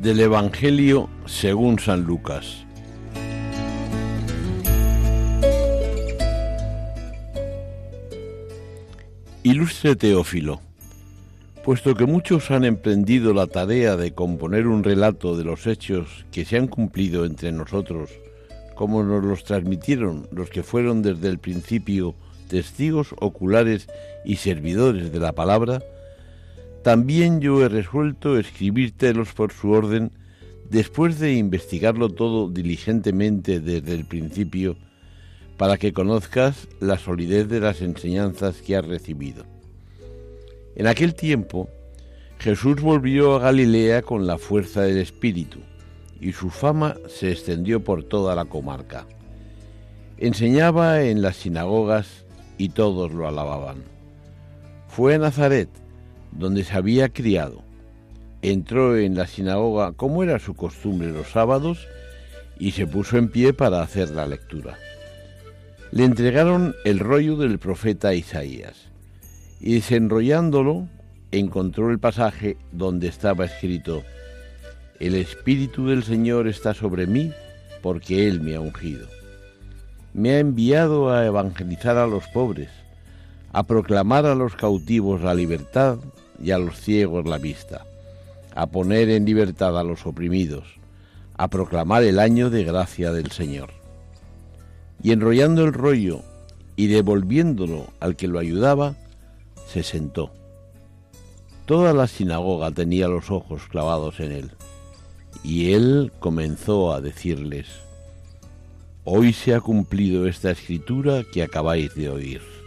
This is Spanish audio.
Del Evangelio según San Lucas. Ilustre Teófilo, puesto que muchos han emprendido la tarea de componer un relato de los hechos que se han cumplido entre nosotros, como nos los transmitieron los que fueron desde el principio testigos oculares y servidores de la palabra, también yo he resuelto escribírtelos por su orden después de investigarlo todo diligentemente desde el principio, para que conozcas la solidez de las enseñanzas que has recibido. En aquel tiempo, Jesús volvió a Galilea con la fuerza del Espíritu, y su fama se extendió por toda la comarca. Enseñaba en las sinagogas y todos lo alababan. Fue a Nazaret, donde se había criado. Entró en la sinagoga como era su costumbre los sábados y se puso en pie para hacer la lectura. Le entregaron el rollo del profeta Isaías y desenrollándolo encontró el pasaje donde estaba escrito, El Espíritu del Señor está sobre mí porque Él me ha ungido. Me ha enviado a evangelizar a los pobres, a proclamar a los cautivos la libertad y a los ciegos la vista, a poner en libertad a los oprimidos, a proclamar el año de gracia del Señor. Y enrollando el rollo y devolviéndolo al que lo ayudaba, se sentó. Toda la sinagoga tenía los ojos clavados en él, y él comenzó a decirles, Hoy se ha cumplido esta escritura que acabáis de oír.